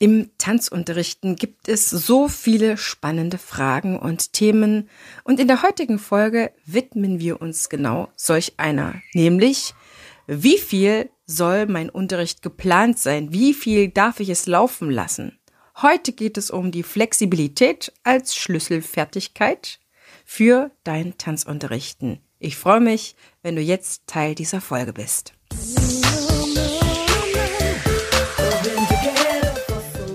Im Tanzunterrichten gibt es so viele spannende Fragen und Themen und in der heutigen Folge widmen wir uns genau solch einer, nämlich wie viel soll mein Unterricht geplant sein? Wie viel darf ich es laufen lassen? Heute geht es um die Flexibilität als Schlüsselfertigkeit für dein Tanzunterrichten. Ich freue mich, wenn du jetzt Teil dieser Folge bist.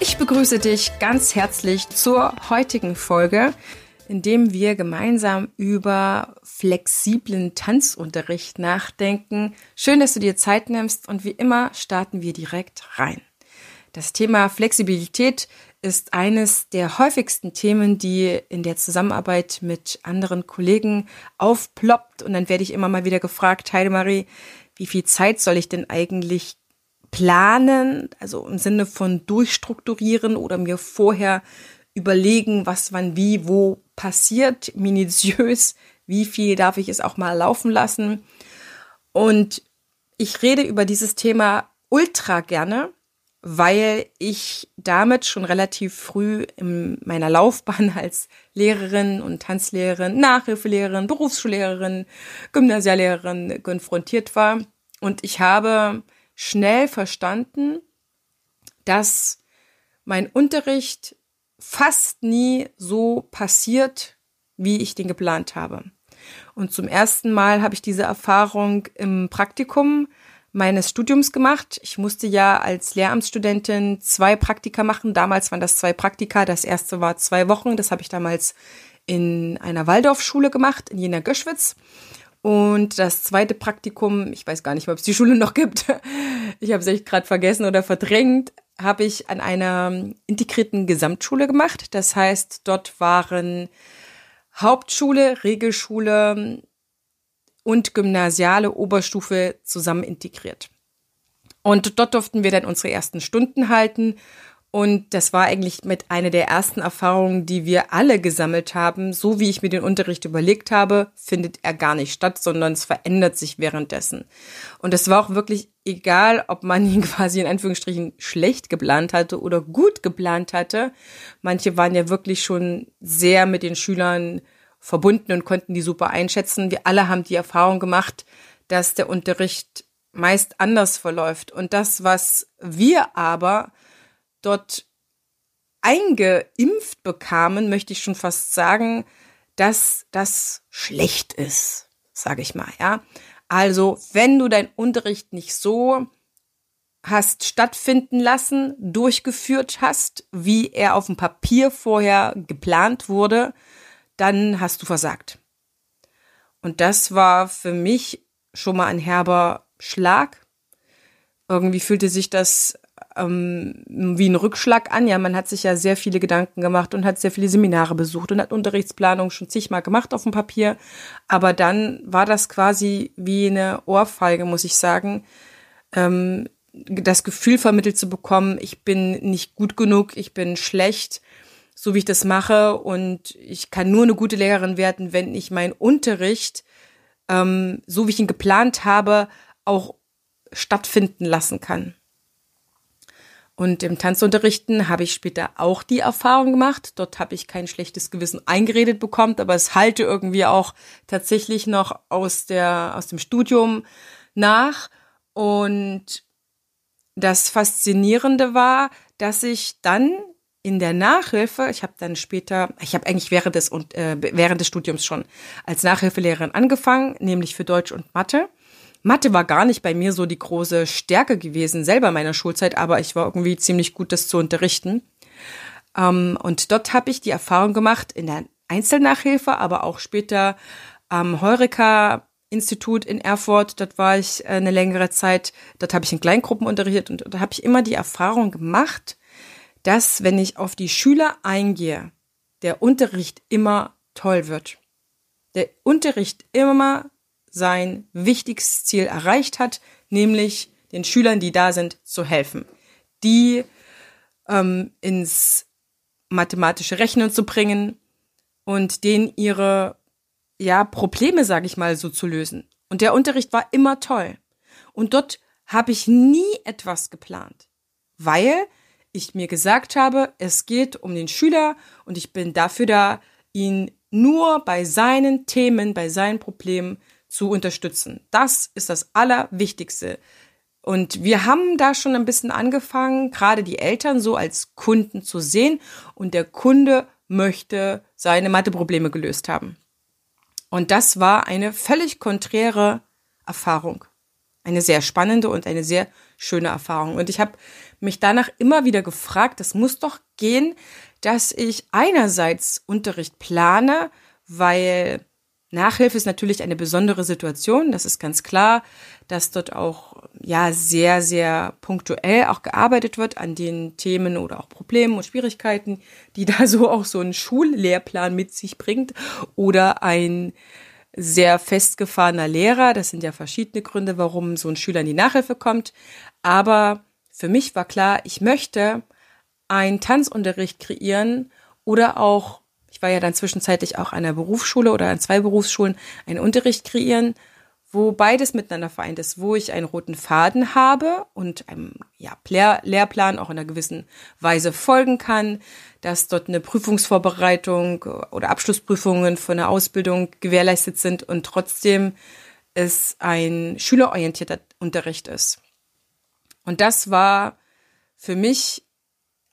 Ich begrüße dich ganz herzlich zur heutigen Folge, in dem wir gemeinsam über flexiblen Tanzunterricht nachdenken. Schön, dass du dir Zeit nimmst und wie immer starten wir direkt rein. Das Thema Flexibilität ist eines der häufigsten Themen, die in der Zusammenarbeit mit anderen Kollegen aufploppt. Und dann werde ich immer mal wieder gefragt, Heidemarie, wie viel Zeit soll ich denn eigentlich planen, also im Sinne von durchstrukturieren oder mir vorher überlegen, was wann wie wo passiert, minutiös, wie viel darf ich es auch mal laufen lassen. Und ich rede über dieses Thema ultra gerne, weil ich damit schon relativ früh in meiner Laufbahn als Lehrerin und Tanzlehrerin, Nachhilfelehrerin, Berufsschullehrerin, Gymnasiallehrerin konfrontiert war. Und ich habe schnell verstanden, dass mein Unterricht fast nie so passiert, wie ich den geplant habe. Und zum ersten Mal habe ich diese Erfahrung im Praktikum meines Studiums gemacht. Ich musste ja als Lehramtsstudentin zwei Praktika machen. Damals waren das zwei Praktika. Das erste war zwei Wochen. Das habe ich damals in einer Waldorfschule gemacht, in Jena Göschwitz. Und das zweite Praktikum, ich weiß gar nicht ob es die Schule noch gibt. Ich habe es echt gerade vergessen oder verdrängt, habe ich an einer integrierten Gesamtschule gemacht. Das heißt, dort waren Hauptschule, Regelschule, und gymnasiale Oberstufe zusammen integriert. Und dort durften wir dann unsere ersten Stunden halten. Und das war eigentlich mit einer der ersten Erfahrungen, die wir alle gesammelt haben. So wie ich mir den Unterricht überlegt habe, findet er gar nicht statt, sondern es verändert sich währenddessen. Und es war auch wirklich egal, ob man ihn quasi in Anführungsstrichen schlecht geplant hatte oder gut geplant hatte. Manche waren ja wirklich schon sehr mit den Schülern verbunden und konnten die super einschätzen. Wir alle haben die Erfahrung gemacht, dass der Unterricht meist anders verläuft. Und das, was wir aber dort eingeimpft bekamen, möchte ich schon fast sagen, dass das schlecht ist, sage ich mal, ja. Also, wenn du deinen Unterricht nicht so hast stattfinden lassen, durchgeführt hast, wie er auf dem Papier vorher geplant wurde, dann hast du versagt. Und das war für mich schon mal ein herber Schlag. Irgendwie fühlte sich das ähm, wie ein Rückschlag an. Ja, man hat sich ja sehr viele Gedanken gemacht und hat sehr viele Seminare besucht und hat Unterrichtsplanung schon zigmal gemacht auf dem Papier. Aber dann war das quasi wie eine Ohrfeige, muss ich sagen. Ähm, das Gefühl vermittelt zu bekommen, ich bin nicht gut genug, ich bin schlecht so wie ich das mache. Und ich kann nur eine gute Lehrerin werden, wenn ich meinen Unterricht, ähm, so wie ich ihn geplant habe, auch stattfinden lassen kann. Und im Tanzunterrichten habe ich später auch die Erfahrung gemacht. Dort habe ich kein schlechtes Gewissen eingeredet bekommen, aber es halte irgendwie auch tatsächlich noch aus der, aus dem Studium nach. Und das Faszinierende war, dass ich dann in der Nachhilfe, ich habe dann später, ich habe eigentlich während des, äh, während des Studiums schon als Nachhilfelehrerin angefangen, nämlich für Deutsch und Mathe. Mathe war gar nicht bei mir so die große Stärke gewesen, selber in meiner Schulzeit, aber ich war irgendwie ziemlich gut, das zu unterrichten. Ähm, und dort habe ich die Erfahrung gemacht, in der Einzelnachhilfe, aber auch später am Heureka Institut in Erfurt, dort war ich äh, eine längere Zeit, dort habe ich in Kleingruppen unterrichtet und da habe ich immer die Erfahrung gemacht, dass wenn ich auf die Schüler eingehe, der Unterricht immer toll wird. Der Unterricht immer sein wichtigstes Ziel erreicht hat, nämlich den Schülern, die da sind, zu helfen, die ähm, ins mathematische Rechnen zu bringen und denen ihre ja Probleme, sage ich mal, so zu lösen. Und der Unterricht war immer toll. Und dort habe ich nie etwas geplant, weil ich mir gesagt habe, es geht um den Schüler und ich bin dafür da, ihn nur bei seinen Themen, bei seinen Problemen zu unterstützen. Das ist das Allerwichtigste. Und wir haben da schon ein bisschen angefangen, gerade die Eltern so als Kunden zu sehen und der Kunde möchte seine Matheprobleme gelöst haben. Und das war eine völlig konträre Erfahrung. Eine sehr spannende und eine sehr schöne Erfahrung. Und ich habe mich danach immer wieder gefragt, das muss doch gehen, dass ich einerseits Unterricht plane, weil Nachhilfe ist natürlich eine besondere Situation, das ist ganz klar, dass dort auch ja sehr sehr punktuell auch gearbeitet wird an den Themen oder auch Problemen und Schwierigkeiten, die da so auch so ein Schullehrplan mit sich bringt oder ein sehr festgefahrener Lehrer, das sind ja verschiedene Gründe, warum so ein Schüler in die Nachhilfe kommt, aber für mich war klar, ich möchte einen Tanzunterricht kreieren oder auch ich war ja dann zwischenzeitlich auch an einer Berufsschule oder an zwei Berufsschulen, einen Unterricht kreieren, wo beides miteinander vereint ist, wo ich einen roten Faden habe und einem ja, Lehrplan auch in einer gewissen Weise folgen kann, dass dort eine Prüfungsvorbereitung oder Abschlussprüfungen von einer Ausbildung gewährleistet sind und trotzdem es ein schülerorientierter Unterricht ist. Und das war für mich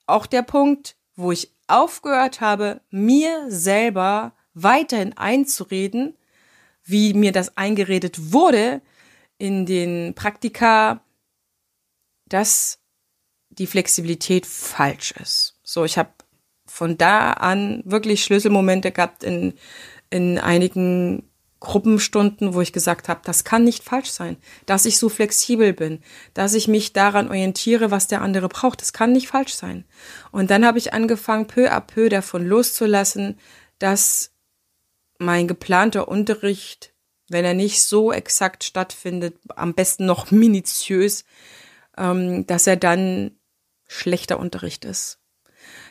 auch der Punkt, wo ich aufgehört habe, mir selber weiterhin einzureden, wie mir das eingeredet wurde in den Praktika, dass die Flexibilität falsch ist. So, ich habe von da an wirklich Schlüsselmomente gehabt in, in einigen Gruppenstunden, wo ich gesagt habe, das kann nicht falsch sein, dass ich so flexibel bin, dass ich mich daran orientiere, was der andere braucht. Das kann nicht falsch sein. Und dann habe ich angefangen, peu à peu davon loszulassen, dass mein geplanter Unterricht, wenn er nicht so exakt stattfindet, am besten noch minutiös, ähm, dass er dann schlechter Unterricht ist.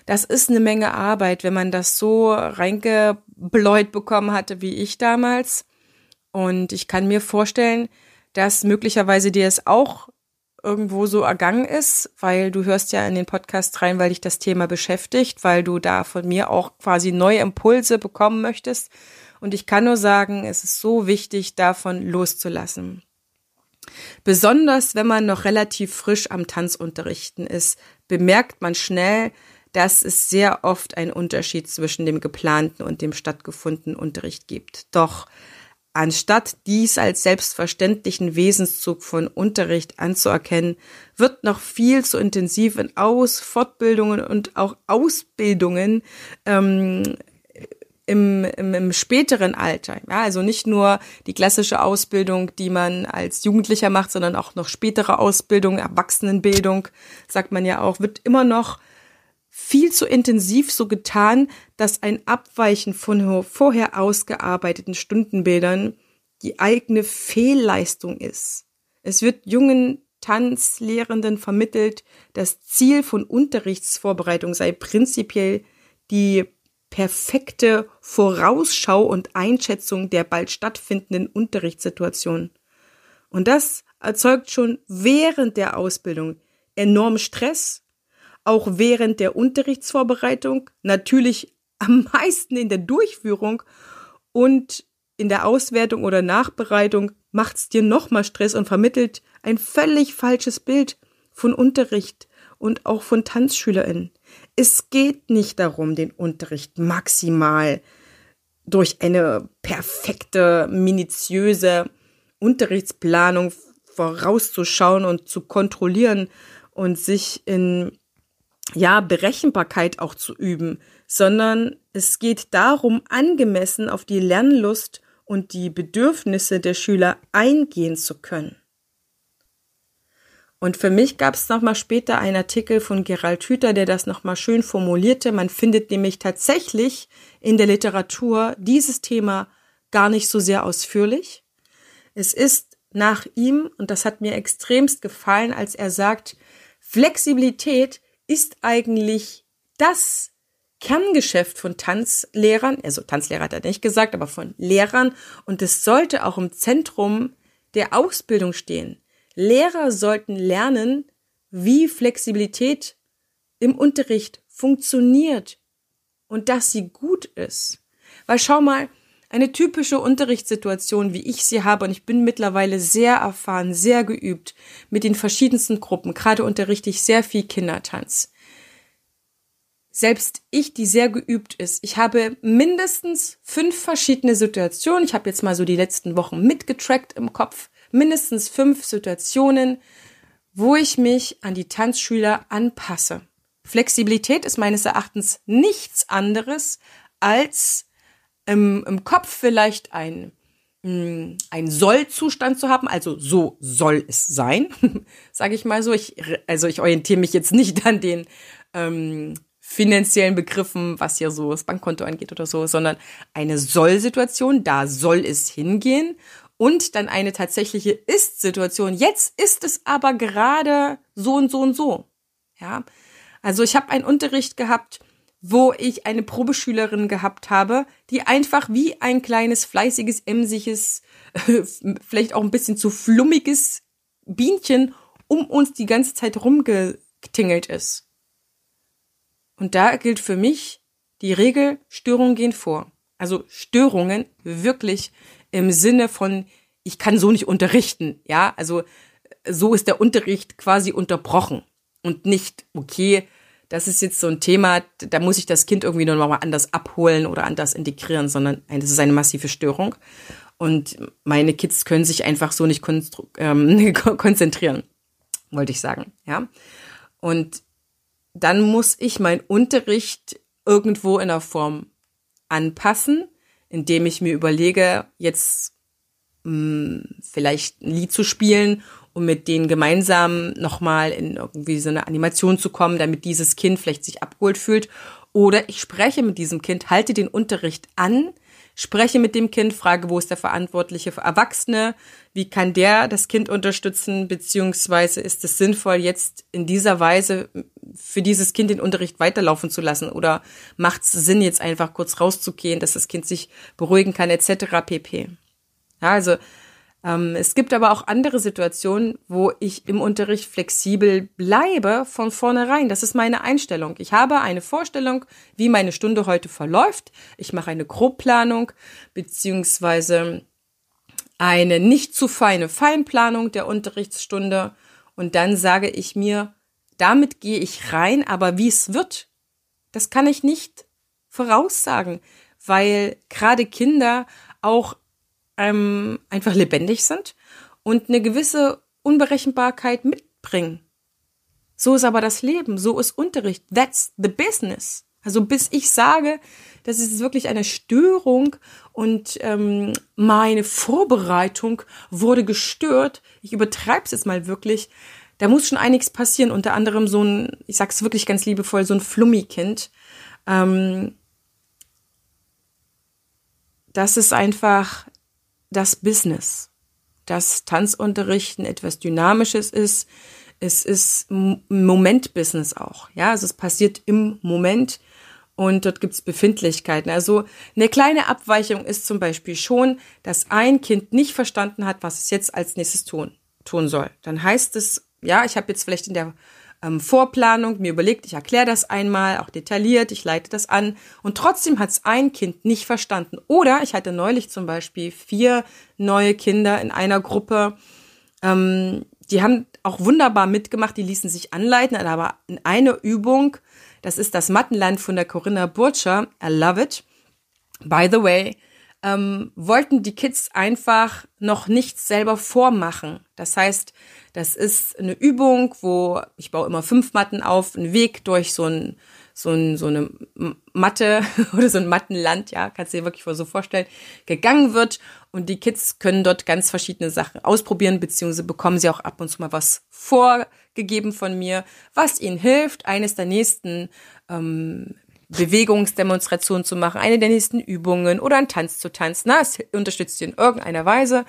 Das ist eine Menge Arbeit, wenn man das so reingebläut bekommen hatte wie ich damals. Und ich kann mir vorstellen, dass möglicherweise dir es auch irgendwo so ergangen ist, weil du hörst ja in den Podcast rein, weil dich das Thema beschäftigt, weil du da von mir auch quasi neue Impulse bekommen möchtest. Und ich kann nur sagen, es ist so wichtig, davon loszulassen. Besonders wenn man noch relativ frisch am Tanzunterrichten ist, bemerkt man schnell, dass es sehr oft einen Unterschied zwischen dem geplanten und dem stattgefundenen Unterricht gibt. Doch anstatt dies als selbstverständlichen Wesenszug von Unterricht anzuerkennen, wird noch viel zu intensiv in Aus-, Fortbildungen und auch Ausbildungen ähm, im, im, im späteren Alter. Ja, also nicht nur die klassische Ausbildung, die man als Jugendlicher macht, sondern auch noch spätere Ausbildung, Erwachsenenbildung, sagt man ja auch, wird immer noch viel zu intensiv so getan, dass ein Abweichen von vorher ausgearbeiteten Stundenbildern die eigene Fehlleistung ist. Es wird jungen Tanzlehrenden vermittelt, das Ziel von Unterrichtsvorbereitung sei prinzipiell die perfekte Vorausschau und Einschätzung der bald stattfindenden Unterrichtssituation. Und das erzeugt schon während der Ausbildung enorm Stress auch während der Unterrichtsvorbereitung, natürlich am meisten in der Durchführung und in der Auswertung oder Nachbereitung macht's dir nochmal Stress und vermittelt ein völlig falsches Bild von Unterricht und auch von TanzschülerInnen. Es geht nicht darum, den Unterricht maximal durch eine perfekte, minutiöse Unterrichtsplanung vorauszuschauen und zu kontrollieren und sich in ja, Berechenbarkeit auch zu üben, sondern es geht darum, angemessen auf die Lernlust und die Bedürfnisse der Schüler eingehen zu können. Und für mich gab es nochmal später einen Artikel von Gerald Hüther, der das nochmal schön formulierte. Man findet nämlich tatsächlich in der Literatur dieses Thema gar nicht so sehr ausführlich. Es ist nach ihm, und das hat mir extremst gefallen, als er sagt, Flexibilität ist eigentlich das Kerngeschäft von Tanzlehrern, also Tanzlehrer hat er nicht gesagt, aber von Lehrern, und es sollte auch im Zentrum der Ausbildung stehen. Lehrer sollten lernen, wie Flexibilität im Unterricht funktioniert und dass sie gut ist. Weil schau mal, eine typische Unterrichtssituation, wie ich sie habe, und ich bin mittlerweile sehr erfahren, sehr geübt mit den verschiedensten Gruppen. Gerade unterrichte ich sehr viel Kindertanz. Selbst ich, die sehr geübt ist, ich habe mindestens fünf verschiedene Situationen. Ich habe jetzt mal so die letzten Wochen mitgetrackt im Kopf mindestens fünf Situationen, wo ich mich an die Tanzschüler anpasse. Flexibilität ist meines Erachtens nichts anderes als im, im Kopf vielleicht ein, mm, ein Soll-Zustand zu haben, also so soll es sein, sage ich mal so. Ich, also ich orientiere mich jetzt nicht an den ähm, finanziellen Begriffen, was hier so das Bankkonto angeht oder so, sondern eine Soll-Situation, da soll es hingehen und dann eine tatsächliche Ist-Situation. Jetzt ist es aber gerade so und so und so. Ja, also ich habe einen Unterricht gehabt, wo ich eine Probeschülerin gehabt habe, die einfach wie ein kleines fleißiges, emsiges, vielleicht auch ein bisschen zu flummiges Bienchen um uns die ganze Zeit rumgetingelt ist. Und da gilt für mich die Regel, Störungen gehen vor. Also Störungen wirklich im Sinne von, ich kann so nicht unterrichten, ja, also so ist der Unterricht quasi unterbrochen und nicht, okay, das ist jetzt so ein Thema, da muss ich das Kind irgendwie nochmal anders abholen oder anders integrieren, sondern das ist eine massive Störung. Und meine Kids können sich einfach so nicht ähm, konzentrieren, wollte ich sagen, ja. Und dann muss ich meinen Unterricht irgendwo in der Form anpassen indem ich mir überlege, jetzt mh, hm, vielleicht ein Lied zu spielen um mit denen gemeinsam nochmal in irgendwie so eine Animation zu kommen, damit dieses Kind vielleicht sich abgeholt fühlt. Oder ich spreche mit diesem Kind, halte den Unterricht an, spreche mit dem Kind, frage, wo ist der Verantwortliche Erwachsene, wie kann der das Kind unterstützen, beziehungsweise ist es sinnvoll, jetzt in dieser Weise für dieses Kind den Unterricht weiterlaufen zu lassen oder macht es Sinn, jetzt einfach kurz rauszugehen, dass das Kind sich beruhigen kann, etc. pp. Ja, also es gibt aber auch andere Situationen, wo ich im Unterricht flexibel bleibe von vornherein. Das ist meine Einstellung. Ich habe eine Vorstellung, wie meine Stunde heute verläuft. Ich mache eine Grobplanung beziehungsweise eine nicht zu feine Feinplanung der Unterrichtsstunde und dann sage ich mir, damit gehe ich rein, aber wie es wird, das kann ich nicht voraussagen, weil gerade Kinder auch ähm, einfach lebendig sind und eine gewisse Unberechenbarkeit mitbringen. So ist aber das Leben, so ist Unterricht. That's the business. Also bis ich sage, das ist wirklich eine Störung und ähm, meine Vorbereitung wurde gestört, ich übertreibe es jetzt mal wirklich, da muss schon einiges passieren. Unter anderem so ein, ich sag's wirklich ganz liebevoll, so ein Flummi-Kind. Ähm, das ist einfach das Business, dass Tanzunterrichten etwas Dynamisches ist. Es ist Moment-Business auch. Ja, also es passiert im Moment und dort gibt's Befindlichkeiten. Also eine kleine Abweichung ist zum Beispiel schon, dass ein Kind nicht verstanden hat, was es jetzt als nächstes tun, tun soll. Dann heißt es, ja, ich habe jetzt vielleicht in der ähm, Vorplanung mir überlegt, ich erkläre das einmal, auch detailliert, ich leite das an und trotzdem hat es ein Kind nicht verstanden. Oder ich hatte neulich zum Beispiel vier neue Kinder in einer Gruppe, ähm, die haben auch wunderbar mitgemacht, die ließen sich anleiten, aber in einer Übung, das ist das Mattenland von der Corinna Burtscher, I love it. By the way, ähm, wollten die Kids einfach noch nichts selber vormachen. Das heißt, das ist eine Übung, wo ich baue immer fünf Matten auf, einen Weg durch so ein so, ein, so eine Matte oder so ein Mattenland, ja, kannst du dir wirklich so vorstellen, gegangen wird und die Kids können dort ganz verschiedene Sachen ausprobieren, beziehungsweise bekommen sie auch ab und zu mal was vorgegeben von mir, was ihnen hilft, eines der nächsten ähm, Bewegungsdemonstrationen zu machen, eine der nächsten Übungen oder einen Tanz zu tanzen. Na, es unterstützt sie in irgendeiner Weise.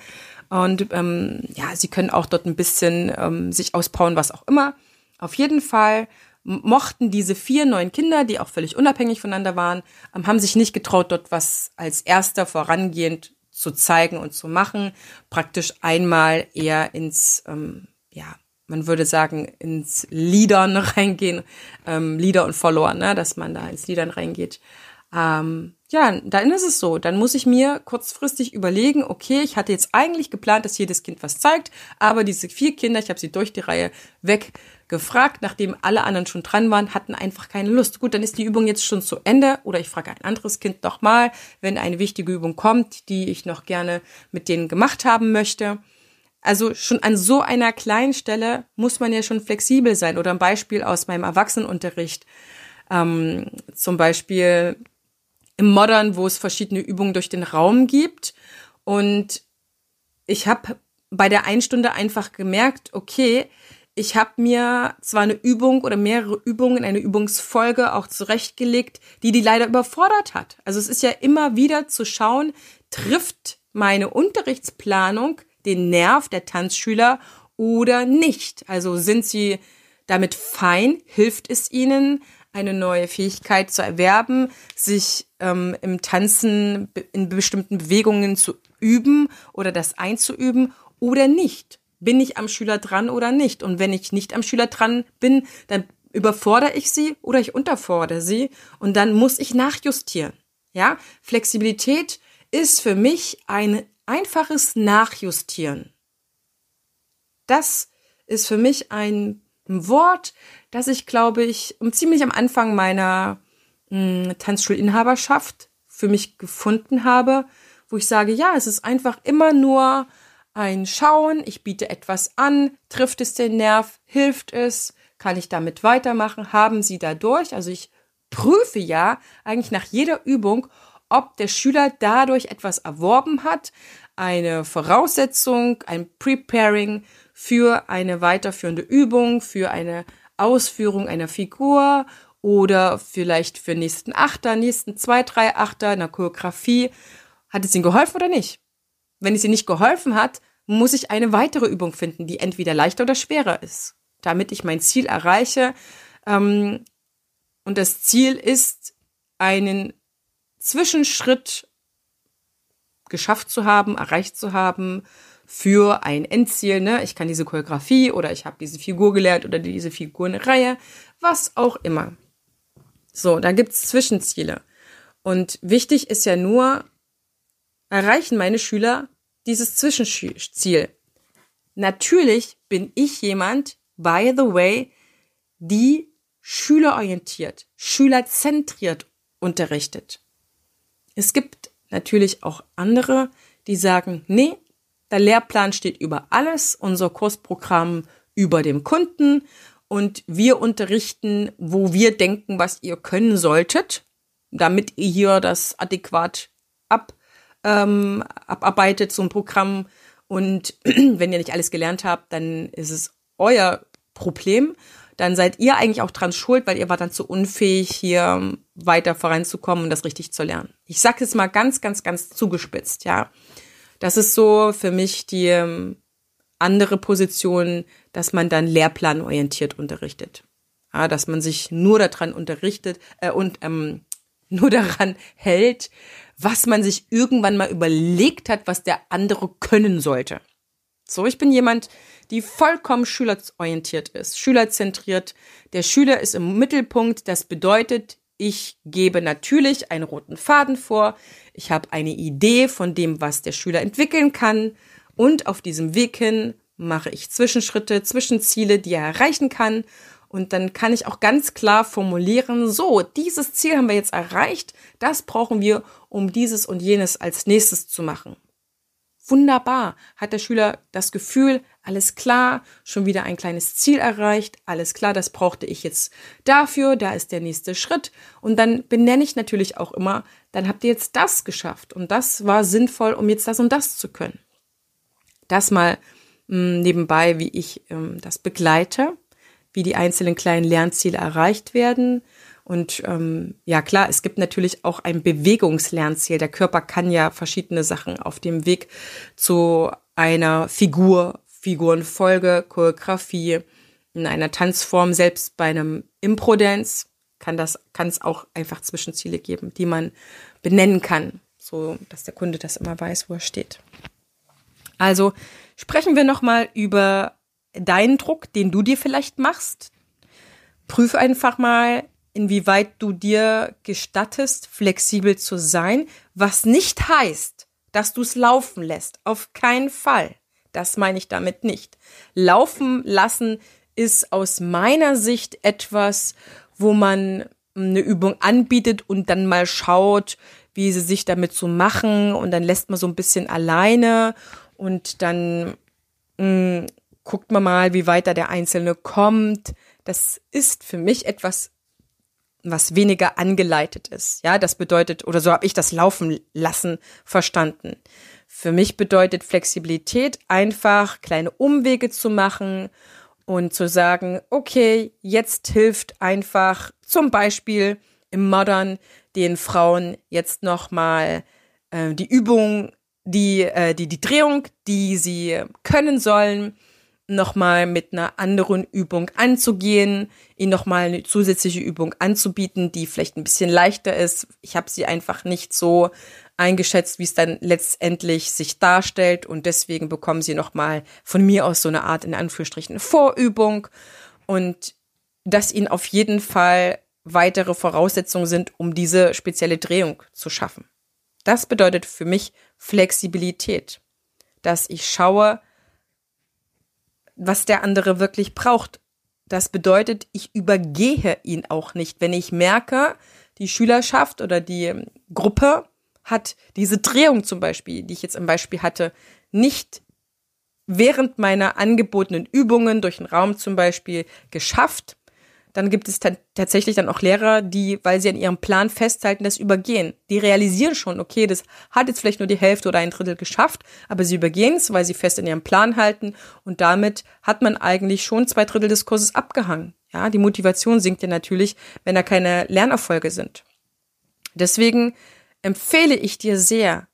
Und ähm, ja, sie können auch dort ein bisschen ähm, sich auspowern, was auch immer. Auf jeden Fall mochten diese vier neuen Kinder, die auch völlig unabhängig voneinander waren, ähm, haben sich nicht getraut, dort was als erster vorangehend zu zeigen und zu machen. Praktisch einmal eher ins, ähm, ja, man würde sagen, ins Liedern reingehen, ähm, Lieder und Follower, ne, dass man da ins Liedern reingeht. Ähm, ja, dann ist es so. Dann muss ich mir kurzfristig überlegen, okay, ich hatte jetzt eigentlich geplant, dass jedes Kind was zeigt, aber diese vier Kinder, ich habe sie durch die Reihe weggefragt, nachdem alle anderen schon dran waren, hatten einfach keine Lust. Gut, dann ist die Übung jetzt schon zu Ende oder ich frage ein anderes Kind nochmal, wenn eine wichtige Übung kommt, die ich noch gerne mit denen gemacht haben möchte. Also schon an so einer kleinen Stelle muss man ja schon flexibel sein. Oder ein Beispiel aus meinem Erwachsenenunterricht. Ähm, zum Beispiel im Modern, wo es verschiedene Übungen durch den Raum gibt. Und ich habe bei der Einstunde einfach gemerkt, okay, ich habe mir zwar eine Übung oder mehrere Übungen, eine Übungsfolge auch zurechtgelegt, die die leider überfordert hat. Also es ist ja immer wieder zu schauen, trifft meine Unterrichtsplanung den Nerv der Tanzschüler oder nicht? Also sind sie damit fein? Hilft es ihnen, eine neue Fähigkeit zu erwerben, sich ähm, im Tanzen in bestimmten Bewegungen zu üben oder das einzuüben oder nicht? Bin ich am Schüler dran oder nicht? Und wenn ich nicht am Schüler dran bin, dann überfordere ich sie oder ich unterfordere sie und dann muss ich nachjustieren. Ja, Flexibilität ist für mich ein einfaches Nachjustieren. Das ist für mich ein Wort, das ich, glaube ich, ziemlich am Anfang meiner hm, Tanzschulinhaberschaft für mich gefunden habe, wo ich sage, ja, es ist einfach immer nur ein Schauen, ich biete etwas an, trifft es den Nerv, hilft es, kann ich damit weitermachen, haben sie dadurch, also ich prüfe ja eigentlich nach jeder Übung, ob der Schüler dadurch etwas erworben hat, eine Voraussetzung, ein Preparing für eine weiterführende Übung, für eine Ausführung einer Figur oder vielleicht für nächsten Achter, nächsten zwei, drei Achter in der Choreografie. Hat es ihnen geholfen oder nicht? Wenn es ihnen nicht geholfen hat, muss ich eine weitere Übung finden, die entweder leichter oder schwerer ist, damit ich mein Ziel erreiche. Ähm, und das Ziel ist, einen Zwischenschritt geschafft zu haben, erreicht zu haben für ein Endziel. Ne? Ich kann diese Choreografie oder ich habe diese Figur gelernt oder diese Figurenreihe, was auch immer. So, da gibt's Zwischenziele. Und wichtig ist ja nur, erreichen meine Schüler dieses Zwischenziel. Natürlich bin ich jemand, by the way, die schülerorientiert, schülerzentriert unterrichtet. Es gibt natürlich auch andere, die sagen, nee, der Lehrplan steht über alles, unser Kursprogramm über dem Kunden und wir unterrichten, wo wir denken, was ihr können solltet, damit ihr hier das adäquat ab, ähm, abarbeitet, so ein Programm. Und wenn ihr nicht alles gelernt habt, dann ist es euer Problem dann seid ihr eigentlich auch dran schuld, weil ihr war dann zu unfähig, hier weiter voranzukommen und das richtig zu lernen. Ich sage es mal ganz, ganz, ganz zugespitzt, ja. Das ist so für mich die ähm, andere Position, dass man dann lehrplanorientiert unterrichtet. Ja, dass man sich nur daran unterrichtet äh, und ähm, nur daran hält, was man sich irgendwann mal überlegt hat, was der andere können sollte. So, ich bin jemand, die vollkommen schülerorientiert ist, schülerzentriert. Der Schüler ist im Mittelpunkt. Das bedeutet, ich gebe natürlich einen roten Faden vor. Ich habe eine Idee von dem, was der Schüler entwickeln kann. Und auf diesem Weg hin mache ich Zwischenschritte, Zwischenziele, die er erreichen kann. Und dann kann ich auch ganz klar formulieren, so, dieses Ziel haben wir jetzt erreicht. Das brauchen wir, um dieses und jenes als nächstes zu machen. Wunderbar. Hat der Schüler das Gefühl, alles klar, schon wieder ein kleines Ziel erreicht, alles klar, das brauchte ich jetzt dafür, da ist der nächste Schritt. Und dann benenne ich natürlich auch immer, dann habt ihr jetzt das geschafft und das war sinnvoll, um jetzt das und das zu können. Das mal mh, hm, nebenbei, wie ich ähm, das begleite, wie die einzelnen kleinen Lernziele erreicht werden. Und ähm, ja klar, es gibt natürlich auch ein Bewegungslernziel. Der Körper kann ja verschiedene Sachen auf dem Weg zu einer Figur, Figurenfolge, Choreografie, in einer Tanzform, selbst bei einem Impro-Dance kann das, kann es auch einfach Zwischenziele geben, die man benennen kann, so dass der Kunde das immer weiß, wo er steht. Also sprechen wir nochmal über deinen Druck, den du dir vielleicht machst. Prüf einfach mal, inwieweit du dir gestattest, flexibel zu sein, was nicht heißt, dass du es laufen lässt. Auf keinen Fall. Das meine ich damit nicht. Laufen lassen ist aus meiner Sicht etwas, wo man eine Übung anbietet und dann mal schaut, wie sie sich damit so machen und dann lässt man so ein bisschen alleine und dann mh, mm, guckt man mal, wie weiter der Einzelne kommt. Das ist für mich etwas, was weniger angeleitet ist. Ja, das bedeutet, oder so habe ich das laufen lassen verstanden. Für mich bedeutet Flexibilität einfach kleine Umwege zu machen und zu sagen, okay, jetzt hilft einfach zum Beispiel im Modern den Frauen jetzt nochmal äh, die Übung die, äh, die, die Drehung, die sie können sollen, nochmal mit einer anderen Übung anzugehen, ihnen nochmal eine zusätzliche Übung anzubieten, die vielleicht ein bisschen leichter ist. Ich habe sie einfach nicht so eingeschätzt, wie es dann letztendlich sich darstellt und deswegen bekommen sie nochmal von mir aus so eine Art in Anführungsstrichen Vorübung und dass ihnen auf jeden Fall weitere Voraussetzungen sind, um diese spezielle Drehung zu schaffen. Das bedeutet für mich Flexibilität, dass ich schaue, was der andere wirklich braucht. Das bedeutet, ich übergehe ihn auch nicht. Wenn ich merke, die Schülerschaft oder die Gruppe hat diese Drehung zum Beispiel, die ich jetzt im Beispiel hatte, nicht während meiner angebotenen Übungen durch den Raum zum Beispiel geschafft, dann gibt es tatsächlich dann auch Lehrer, die, weil sie an ihrem Plan festhalten, das übergehen. Die realisieren schon, okay, das hat jetzt vielleicht nur die Hälfte oder ein Drittel geschafft, aber sie übergehen es, weil sie fest in ihrem Plan halten und damit hat man eigentlich schon zwei Drittel des Kurses abgehangen. Ja, die Motivation sinkt ja natürlich, wenn da keine Lernerfolge sind. Deswegen empfehle ich dir sehr,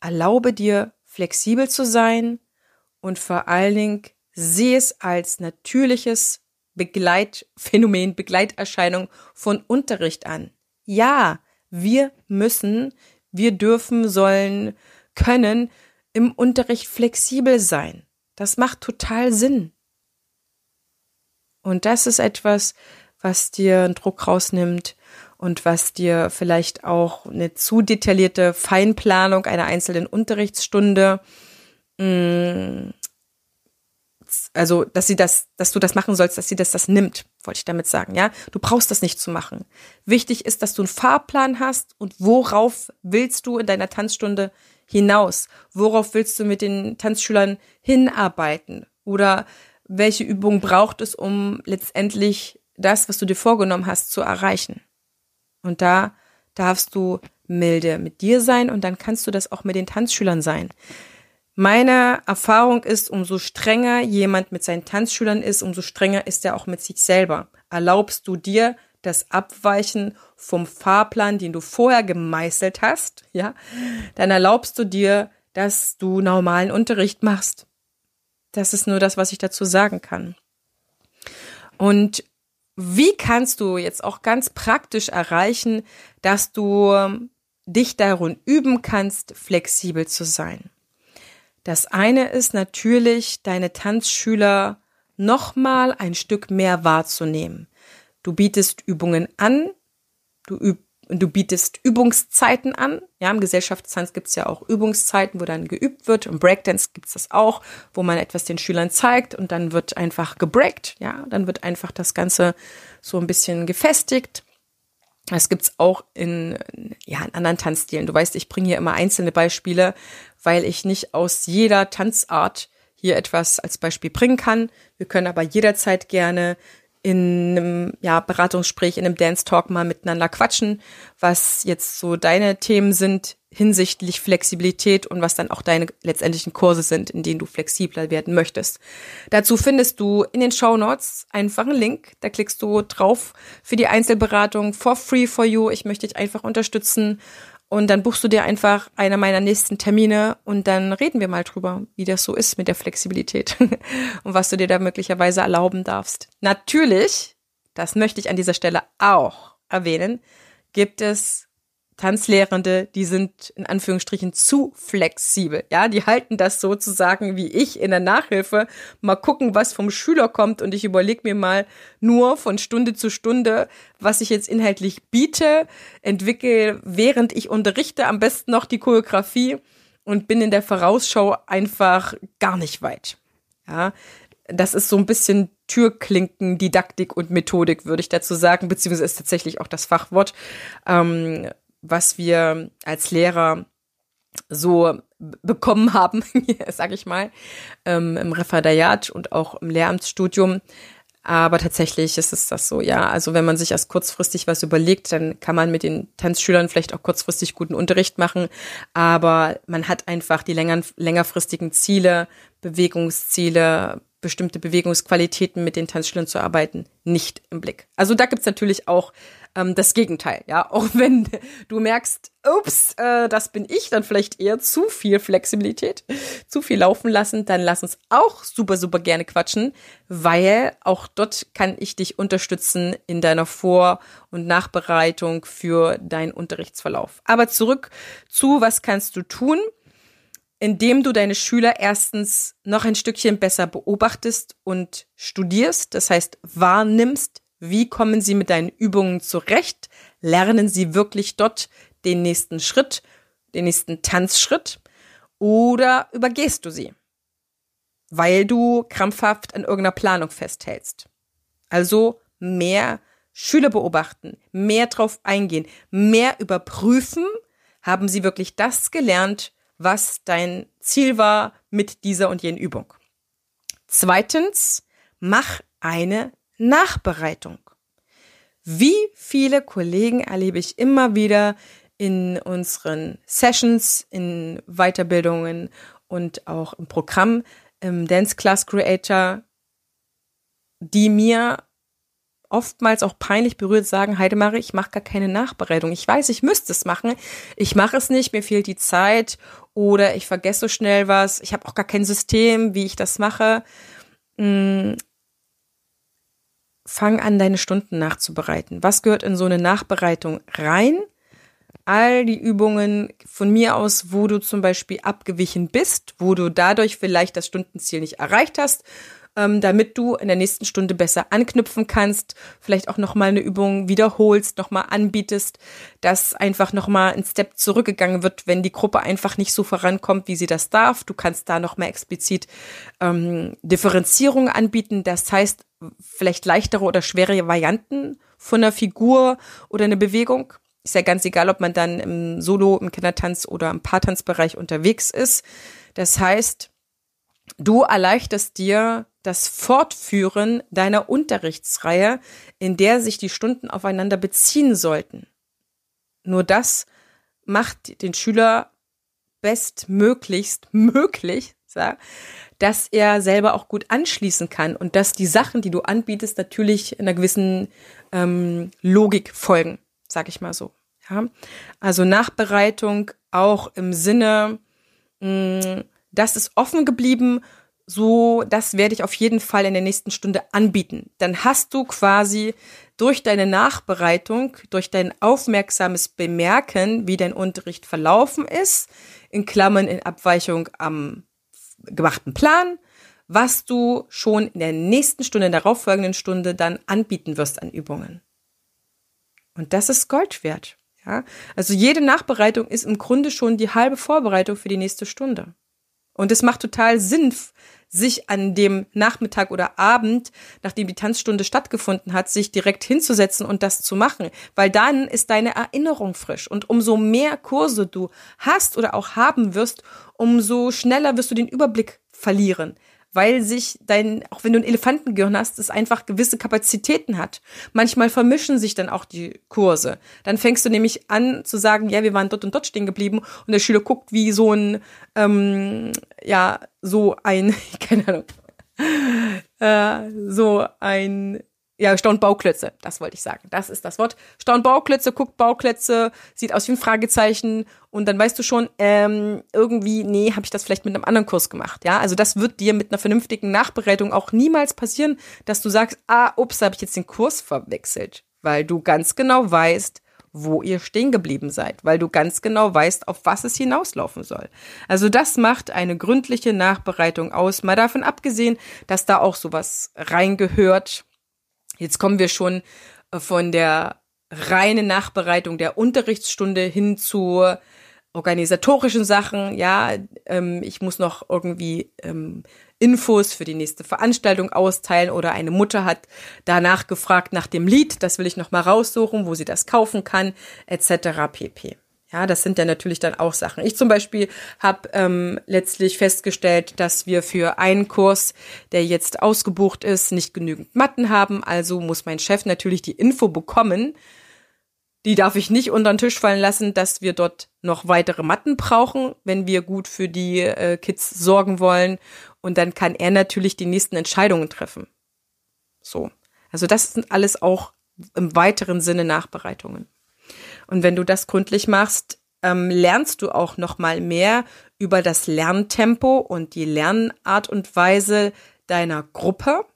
erlaube dir, flexibel zu sein und vor allen Dingen sehe es als natürliches Begleitphänomen, Begleiterscheinung von Unterricht an. Ja, wir müssen, wir dürfen, sollen, können im Unterricht flexibel sein. Das macht total Sinn. Und das ist etwas, was dir einen Druck rausnimmt und was dir vielleicht auch eine zu detaillierte Feinplanung einer einzelnen Unterrichtsstunde mh, mm, also dass sie das, dass du das machen sollst, dass sie das das nimmt, wollte ich damit sagen, ja. Du brauchst das nicht zu machen. Wichtig ist, dass du einen Fahrplan hast und worauf willst du in deiner Tanzstunde hinaus? Worauf willst du mit den Tanzschülern hinarbeiten? Oder welche Übung braucht es, um letztendlich das, was du dir vorgenommen hast, zu erreichen? Und da darfst du milde mit dir sein und dann kannst du das auch mit den Tanzschülern sein. Meine Erfahrung ist, umso strenger jemand mit seinen Tanzschülern ist, umso strenger ist er auch mit sich selber. Erlaubst du dir das Abweichen vom Fahrplan, den du vorher gemeißelt hast, ja, dann erlaubst du dir, dass du normalen Unterricht machst. Das ist nur das, was ich dazu sagen kann. Und wie kannst du jetzt auch ganz praktisch erreichen, dass du dich darin üben kannst, flexibel zu sein? Das eine ist natürlich, deine Tanzschüler nochmal ein Stück mehr wahrzunehmen. Du bietest Übungen an, du, üb, du bietest Übungszeiten an. Ja, im Gesellschaftstanz gibt es ja auch Übungszeiten, wo dann geübt wird. Im Breakdance gibt es das auch, wo man etwas den Schülern zeigt und dann wird einfach gebreakt. Ja, dann wird einfach das Ganze so ein bisschen gefestigt. Das gibt's auch in, ja, in anderen Tanzstilen. Du weißt, ich bringe hier immer einzelne Beispiele, weil ich nicht aus jeder Tanzart hier etwas als Beispiel bringen kann. Wir können aber jederzeit gerne in einem ja, Beratungsgespräch, in einem Dance Talk mal miteinander quatschen, was jetzt so deine Themen sind hinsichtlich Flexibilität und was dann auch deine letztendlichen Kurse sind, in denen du flexibler werden möchtest. Dazu findest du in den Show Notes einfach einen Link, da klickst du drauf für die Einzelberatung for free for you. Ich möchte dich einfach unterstützen und dann buchst du dir einfach einer meiner nächsten Termine und dann reden wir mal drüber, wie das so ist mit der Flexibilität und was du dir da möglicherweise erlauben darfst. Natürlich, das möchte ich an dieser Stelle auch erwähnen, gibt es Tanzlehrende, die sind in Anführungsstrichen zu flexibel. Ja, die halten das sozusagen wie ich in der Nachhilfe. Mal gucken, was vom Schüler kommt und ich überlege mir mal nur von Stunde zu Stunde, was ich jetzt inhaltlich biete, entwickle, während ich unterrichte, am besten noch die Choreografie und bin in der Vorausschau einfach gar nicht weit. Ja, das ist so ein bisschen Türklinken, Didaktik und Methodik, würde ich dazu sagen, beziehungsweise ist tatsächlich auch das Fachwort. Ähm, was wir als Lehrer so bekommen haben, sage ich mal, ähm, im Referendariat und auch im Lehramtsstudium. Aber tatsächlich ist es das so, ja. Also wenn man sich erst kurzfristig was überlegt, dann kann man mit den Tanzschülern vielleicht auch kurzfristig guten Unterricht machen. Aber man hat einfach die länger, längerfristigen Ziele, Bewegungsziele, bestimmte Bewegungsqualitäten mit den Tanzschülern zu arbeiten, nicht im Blick. Also da gibt's natürlich auch ähm, das Gegenteil, ja. Auch wenn du merkst, ups, äh, das bin ich, dann vielleicht eher zu viel Flexibilität, zu viel laufen lassen, dann lass uns auch super, super gerne quatschen, weil auch dort kann ich dich unterstützen in deiner Vor- und Nachbereitung für deinen Unterrichtsverlauf. Aber zurück zu, was kannst du tun? Indem du deine Schüler erstens noch ein Stückchen besser beobachtest und studierst, das heißt wahrnimmst, wie kommen sie mit deinen Übungen zurecht, lernen sie wirklich dort den nächsten Schritt, den nächsten Tanzschritt oder übergehst du sie, weil du krampfhaft an irgendeiner Planung festhältst. Also mehr Schüler beobachten, mehr drauf eingehen, mehr überprüfen, haben sie wirklich das gelernt, was dein Ziel war mit dieser und jenen Übung. Zweitens, mach eine Nachbereitung. Wie viele Kollegen erlebe ich immer wieder in unseren Sessions, in Weiterbildungen und auch im Programm im Dance Class Creator, die mir oftmals auch peinlich berührt sagen, Heidemarie, ich mache gar keine Nachbereitung. Ich weiß, ich müsste es machen. Ich mache es nicht, mir fehlt die Zeit oder ich vergesse so schnell was. Ich habe auch gar kein System, wie ich das mache. Hm. Fang an, deine Stunden nachzubereiten. Was gehört in so eine Nachbereitung rein? All die Übungen von mir aus, wo du zum Beispiel abgewichen bist, wo du dadurch vielleicht das Stundenziel nicht erreicht hast, ähm, damit du in der nächsten Stunde besser anknüpfen kannst, vielleicht auch nochmal eine Übung wiederholst, nochmal anbietest, dass einfach nochmal ein Step zurückgegangen wird, wenn die Gruppe einfach nicht so vorankommt, wie sie das darf. Du kannst da nochmal explizit ähm, Differenzierung anbieten, das heißt vielleicht leichtere oder schwere Varianten von einer Figur oder einer Bewegung. Ist ja ganz egal, ob man dann im Solo, im Kindertanz oder im Paartanzbereich unterwegs ist. Das heißt, du erleichterst dir das Fortführen deiner Unterrichtsreihe, in der sich die Stunden aufeinander beziehen sollten. Nur das macht den Schüler bestmöglichst möglich, dass er selber auch gut anschließen kann und dass die Sachen, die du anbietest, natürlich einer gewissen ähm, Logik folgen, sag ich mal so. Ja? Also Nachbereitung auch im Sinne, mh, mm, das ist offen geblieben so, das werde ich auf jeden Fall in der nächsten Stunde anbieten. Dann hast du quasi durch deine Nachbereitung, durch dein aufmerksames Bemerken, wie dein Unterricht verlaufen ist, in Klammern in Abweichung am gemachten Plan, was du schon in der nächsten Stunde, in der darauffolgenden Stunde dann anbieten wirst an Übungen. Und das ist Gold wert. Ja? Also jede Nachbereitung ist im Grunde schon die halbe Vorbereitung für die nächste Stunde. Und es macht total Sinn, sich an dem Nachmittag oder Abend, nachdem die Tanzstunde stattgefunden hat, sich direkt hinzusetzen und das zu machen, weil dann ist deine Erinnerung frisch. Und umso mehr Kurse du hast oder auch haben wirst, umso schneller wirst du den Überblick verlieren weil sich dein, auch wenn du ein Elefantengehirn hast, es einfach gewisse Kapazitäten hat. Manchmal vermischen sich dann auch die Kurse. Dann fängst du nämlich an zu sagen, ja, wir waren dort und dort stehen geblieben und der Schüler guckt wie so ein, ähm, ja, so ein, keine Ahnung, äh, so ein ja, staunt Bauklötze, das wollte ich sagen. Das ist das Wort. Staunt Bauklötze, guckt Bauklötze, sieht aus wie ein Fragezeichen und dann weißt du schon, ähm, irgendwie, nee, habe ich das vielleicht mit einem anderen Kurs gemacht. Ja, also das wird dir mit einer vernünftigen Nachbereitung auch niemals passieren, dass du sagst, ah, ups, habe ich jetzt den Kurs verwechselt, weil du ganz genau weißt, wo ihr stehen geblieben seid, weil du ganz genau weißt, auf was es hinauslaufen soll. Also das macht eine gründliche Nachbereitung aus, mal davon abgesehen, dass da auch sowas reingehört, Jetzt kommen wir schon äh, von der reinen Nachbereitung der Unterrichtsstunde hin zu organisatorischen Sachen. Ja, ähm, ich muss noch irgendwie ähm, Infos für die nächste Veranstaltung austeilen oder eine Mutter hat danach gefragt nach dem Lied, das will ich noch mal raussuchen, wo sie das kaufen kann, etc. pp. Ja, das sind ja natürlich dann auch Sachen. Ich zum Beispiel habe ähm, letztlich festgestellt, dass wir für einen Kurs, der jetzt ausgebucht ist, nicht genügend Matten haben. Also muss mein Chef natürlich die Info bekommen. Die darf ich nicht unter den Tisch fallen lassen, dass wir dort noch weitere Matten brauchen, wenn wir gut für die äh, Kids sorgen wollen. Und dann kann er natürlich die nächsten Entscheidungen treffen. So. Also das sind alles auch im weiteren Sinne Nachbereitungen. Und wenn du das gründlich machst, ähm, lernst du auch noch mal mehr über das Lerntempo und die Lernart und Weise deiner Gruppe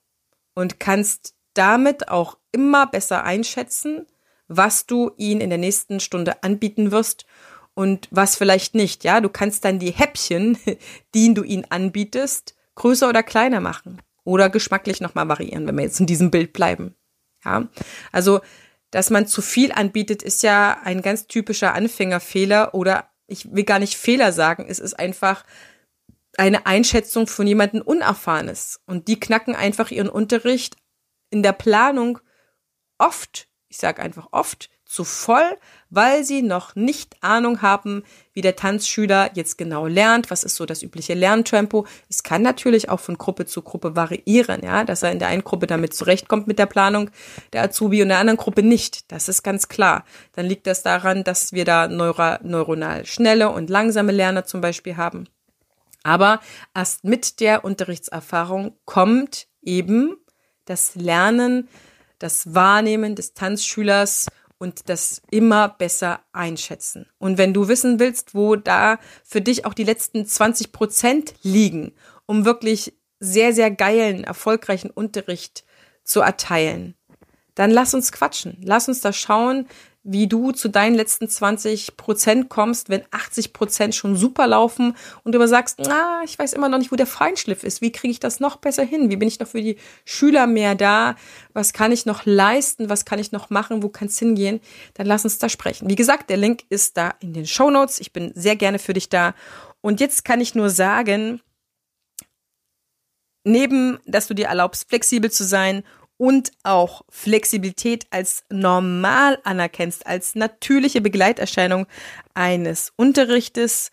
und kannst damit auch immer besser einschätzen, was du ihnen in der nächsten Stunde anbieten wirst und was vielleicht nicht. Ja, du kannst dann die Häppchen, die du ihnen anbietest, größer oder kleiner machen oder geschmacklich nochmal variieren, wenn wir jetzt in diesem Bild bleiben. Ja, also dass man zu viel anbietet, ist ja ein ganz typischer Anfängerfehler oder ich will gar nicht Fehler sagen, es ist einfach eine Einschätzung von jemandem Unerfahrenes. Und die knacken einfach ihren Unterricht in der Planung oft, ich sage einfach oft, zu voll, weil sie noch nicht Ahnung haben, wie der Tanzschüler jetzt genau lernt, was ist so das übliche Lerntempo. Es kann natürlich auch von Gruppe zu Gruppe variieren, ja, dass er in der einen Gruppe damit zurechtkommt mit der Planung der Azubi und der anderen Gruppe nicht. Das ist ganz klar. Dann liegt das daran, dass wir da neuro neuronal schnelle und langsame Lerner zum Beispiel haben. Aber erst mit der Unterrichtserfahrung kommt eben das Lernen, das Wahrnehmen des Tanzschülers und das immer besser einschätzen. Und wenn du wissen willst, wo da für dich auch die letzten 20 Prozent liegen, um wirklich sehr, sehr geilen, erfolgreichen Unterricht zu erteilen, dann lass uns quatschen. Lass uns da schauen, wie du zu deinen letzten 20 Prozent kommst, wenn 80 Prozent schon super laufen und du aber sagst, na, ich weiß immer noch nicht, wo der Feinschliff ist. Wie kriege ich das noch besser hin? Wie bin ich noch für die Schüler mehr da? Was kann ich noch leisten? Was kann ich noch machen? Wo kann es hingehen? Dann lass uns da sprechen. Wie gesagt, der Link ist da in den Show Notes. Ich bin sehr gerne für dich da. Und jetzt kann ich nur sagen, neben, dass du dir erlaubst, flexibel zu sein und auch Flexibilität als normal anerkennst, als natürliche Begleiterscheinung eines Unterrichtes,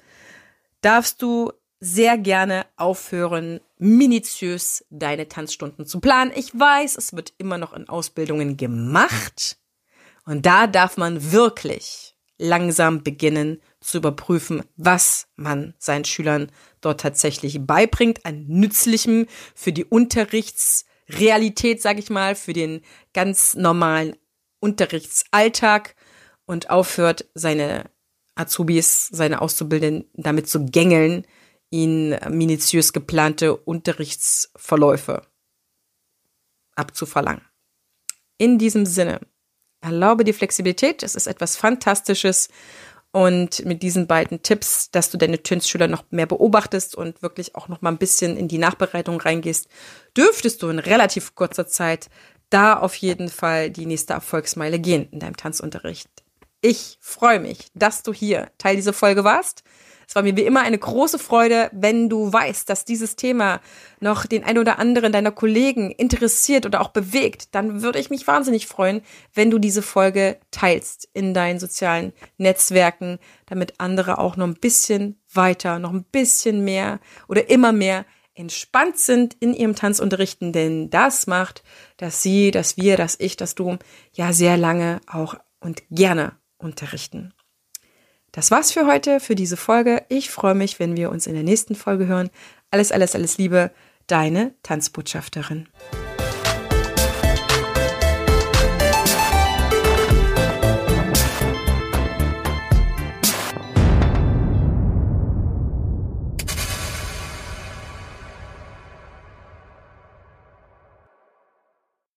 darfst du sehr gerne aufhören, minutiös deine Tanzstunden zu planen. Ich weiß, es wird immer noch in Ausbildungen gemacht. Und da darf man wirklich langsam beginnen zu überprüfen, was man seinen Schülern dort tatsächlich beibringt an nützlichem für die Unterrichts- Realität, sag ich mal, für den ganz normalen Unterrichtsalltag und aufhört, seine Azubis, seine Auszubildenden damit zu gängeln, ihnen minutiös geplante Unterrichtsverläufe abzuverlangen. In diesem Sinne, erlaube die Flexibilität. Es ist etwas Fantastisches und mit diesen beiden Tipps, dass du deine Tanzschüler noch mehr beobachtest und wirklich auch noch mal ein bisschen in die Nachbereitung reingehst, dürftest du in relativ kurzer Zeit da auf jeden Fall die nächste Erfolgsmeile gehen in deinem Tanzunterricht. Ich freue mich, dass du hier Teil dieser Folge warst. Es war mir wie immer eine große Freude, wenn du weißt, dass dieses Thema noch den ein oder anderen deiner Kollegen interessiert oder auch bewegt, dann würde ich mich wahnsinnig freuen, wenn du diese Folge teilst in deinen sozialen Netzwerken, damit andere auch noch ein bisschen weiter, noch ein bisschen mehr oder immer mehr entspannt sind in ihrem Tanzunterrichten, denn das macht, dass sie, dass wir, dass ich, dass du ja sehr lange auch und gerne unterrichten. Das war's für heute, für diese Folge. Ich freue mich, wenn wir uns in der nächsten Folge hören. Alles, alles, alles Liebe, deine Tanzbotschafterin.